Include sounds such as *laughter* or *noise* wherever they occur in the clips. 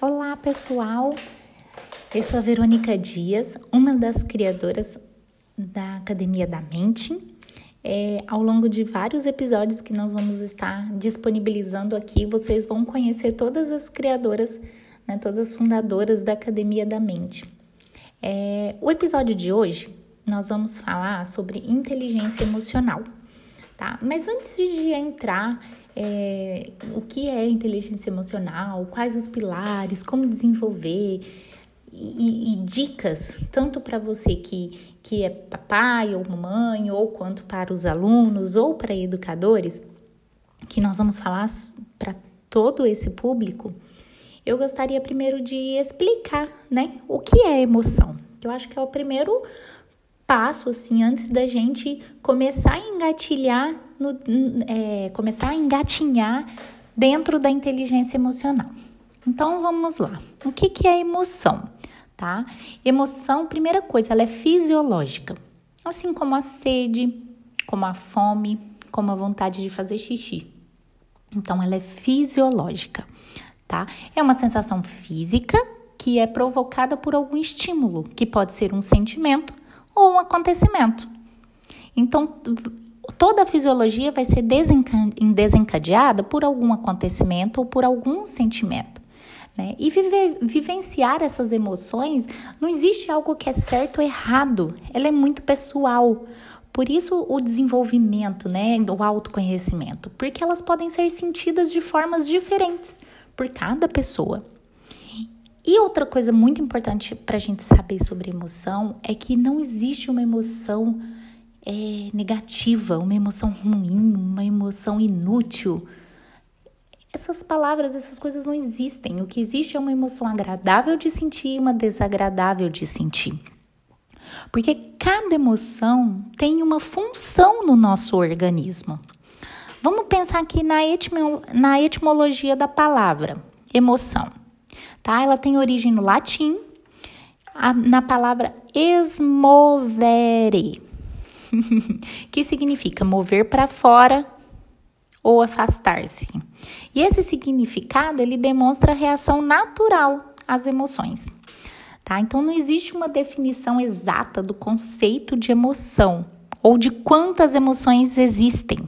Olá, pessoal. Eu sou a Verônica Dias, uma das criadoras da Academia da Mente. É, ao longo de vários episódios que nós vamos estar disponibilizando aqui, vocês vão conhecer todas as criadoras, né, todas as fundadoras da Academia da Mente. É, o episódio de hoje nós vamos falar sobre inteligência emocional, tá? Mas antes de entrar é, o que é inteligência emocional, quais os pilares, como desenvolver e, e dicas, tanto para você que, que é papai ou mamãe, ou quanto para os alunos ou para educadores, que nós vamos falar para todo esse público, eu gostaria primeiro de explicar, né, o que é emoção. Eu acho que é o primeiro passo, assim, antes da gente começar a engatilhar, no, é, começar a engatinhar dentro da inteligência emocional. Então vamos lá. O que, que é emoção? Tá? Emoção, primeira coisa, ela é fisiológica, assim como a sede, como a fome, como a vontade de fazer xixi. Então, ela é fisiológica, tá? É uma sensação física que é provocada por algum estímulo, que pode ser um sentimento ou um acontecimento. Então, toda a fisiologia vai ser desencadeada por algum acontecimento ou por algum sentimento. Né? E viver, vivenciar essas emoções, não existe algo que é certo ou errado, ela é muito pessoal. Por isso o desenvolvimento, né, o autoconhecimento, porque elas podem ser sentidas de formas diferentes por cada pessoa. E outra coisa muito importante para a gente saber sobre emoção é que não existe uma emoção é, negativa, uma emoção ruim, uma emoção inútil. Essas palavras, essas coisas não existem. O que existe é uma emoção agradável de sentir e uma desagradável de sentir. Porque cada emoção tem uma função no nosso organismo. Vamos pensar aqui na, etimo, na etimologia da palavra emoção tá? Ela tem origem no latim, na palavra esmovere, *laughs* que significa mover para fora ou afastar-se. E esse significado ele demonstra a reação natural às emoções. Tá? Então não existe uma definição exata do conceito de emoção ou de quantas emoções existem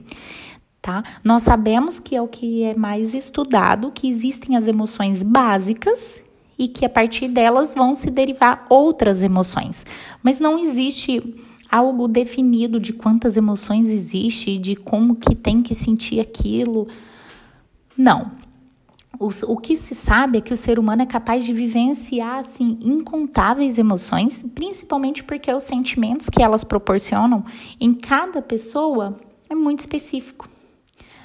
tá? Nós sabemos que é o que é mais estudado, que existem as emoções básicas e que a partir delas vão se derivar outras emoções. Mas não existe algo definido de quantas emoções existe, de como que tem que sentir aquilo. Não. O, o que se sabe é que o ser humano é capaz de vivenciar assim incontáveis emoções, principalmente porque os sentimentos que elas proporcionam em cada pessoa é muito específico.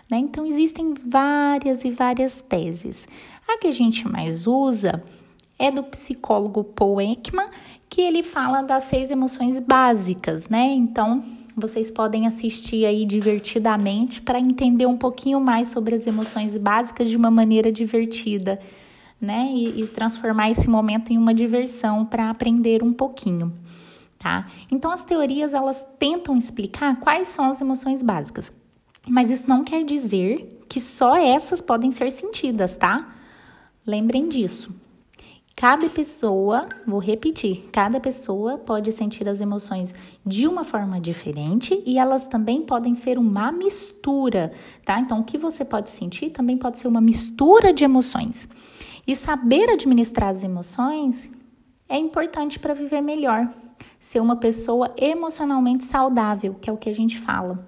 Né? Então, existem várias e várias teses. A que a gente mais usa é do psicólogo Paul Ekman, que ele fala das seis emoções básicas, né? Então, vocês podem assistir aí divertidamente para entender um pouquinho mais sobre as emoções básicas de uma maneira divertida, né? E, e transformar esse momento em uma diversão para aprender um pouquinho, tá? Então, as teorias elas tentam explicar quais são as emoções básicas. Mas isso não quer dizer que só essas podem ser sentidas, tá? Lembrem disso. Cada pessoa, vou repetir, cada pessoa pode sentir as emoções de uma forma diferente e elas também podem ser uma mistura, tá? Então, o que você pode sentir também pode ser uma mistura de emoções. E saber administrar as emoções é importante para viver melhor, ser uma pessoa emocionalmente saudável, que é o que a gente fala.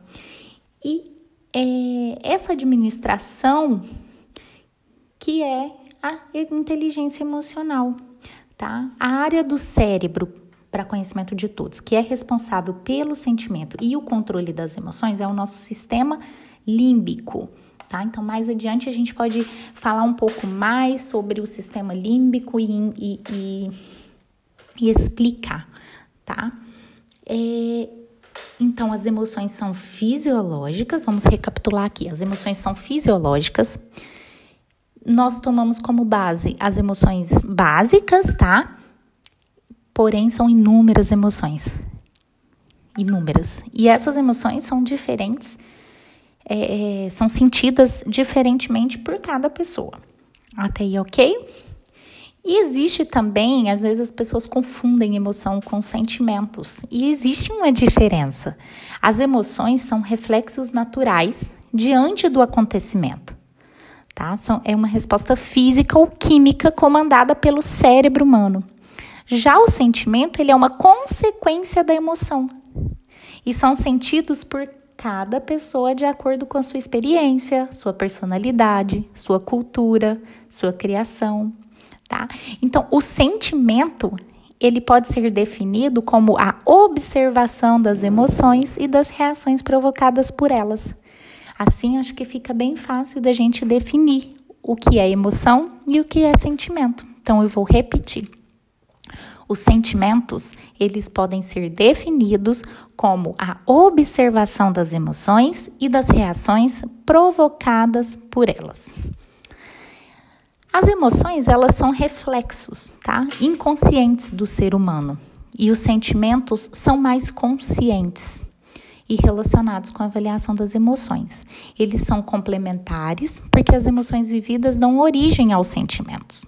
E é, essa administração que é a inteligência emocional, tá? A área do cérebro para conhecimento de todos, que é responsável pelo sentimento e o controle das emoções, é o nosso sistema límbico. Tá? Então, mais adiante, a gente pode falar um pouco mais sobre o sistema límbico e, e, e, e explicar, tá? É, então, as emoções são fisiológicas, vamos recapitular aqui: as emoções são fisiológicas. Nós tomamos como base as emoções básicas, tá? Porém, são inúmeras emoções. Inúmeras. E essas emoções são diferentes, é, é são sentidas diferentemente por cada pessoa. Até aí, ok? E existe também, às vezes as pessoas confundem emoção com sentimentos, e existe uma diferença. As emoções são reflexos naturais diante do acontecimento. Tá? São, é uma resposta física ou química comandada pelo cérebro humano. Já o sentimento, ele é uma consequência da emoção. E são sentidos por cada pessoa de acordo com a sua experiência, sua personalidade, sua cultura, sua criação, tá? Então, o sentimento, ele pode ser definido como a observação das emoções e das reações provocadas por elas. Assim, acho que fica bem fácil da gente definir o que é emoção e o que é sentimento. Então, eu vou repetir. Os sentimentos, eles podem ser definidos como a observação das emoções e das reações provocadas por elas. As emoções, elas são reflexos, tá? Inconscientes do ser humano. E os sentimentos são mais conscientes e relacionados com a avaliação das emoções. Eles são complementares porque as emoções vividas dão origem aos sentimentos.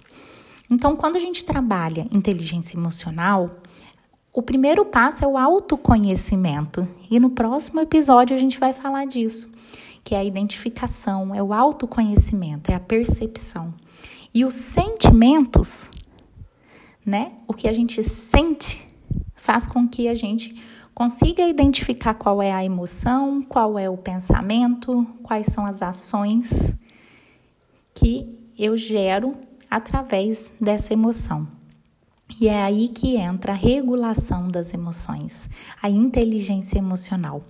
Então, quando a gente trabalha inteligência emocional, o primeiro passo é o autoconhecimento. E no próximo episódio a gente vai falar disso, que é a identificação, é o autoconhecimento, é a percepção. E os sentimentos, né? O que a gente sente faz com que a gente consiga identificar qual é a emoção, qual é o pensamento, quais são as ações que eu gero através dessa emoção. E é aí que entra a regulação das emoções, a inteligência emocional.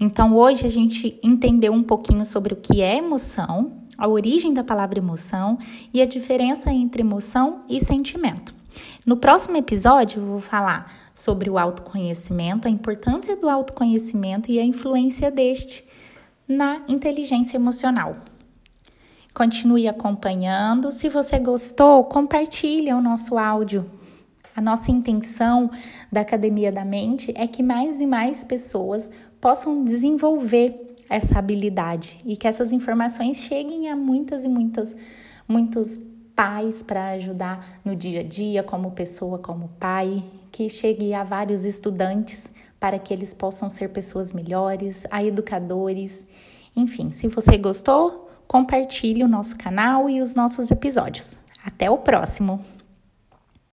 Então, hoje a gente entendeu um pouquinho sobre o que é emoção, a origem da palavra emoção e a diferença entre emoção e sentimento. No próximo episódio, eu vou falar sobre o autoconhecimento, a importância do autoconhecimento e a influência deste na inteligência emocional. Continue acompanhando. Se você gostou, compartilhe o nosso áudio. A nossa intenção da Academia da Mente é que mais e mais pessoas possam desenvolver essa habilidade e que essas informações cheguem a muitas e muitas muitos pais para ajudar no dia a dia, como pessoa, como pai, que chegue a vários estudantes para que eles possam ser pessoas melhores, a educadores. Enfim, se você gostou, compartilhe o nosso canal e os nossos episódios. Até o próximo!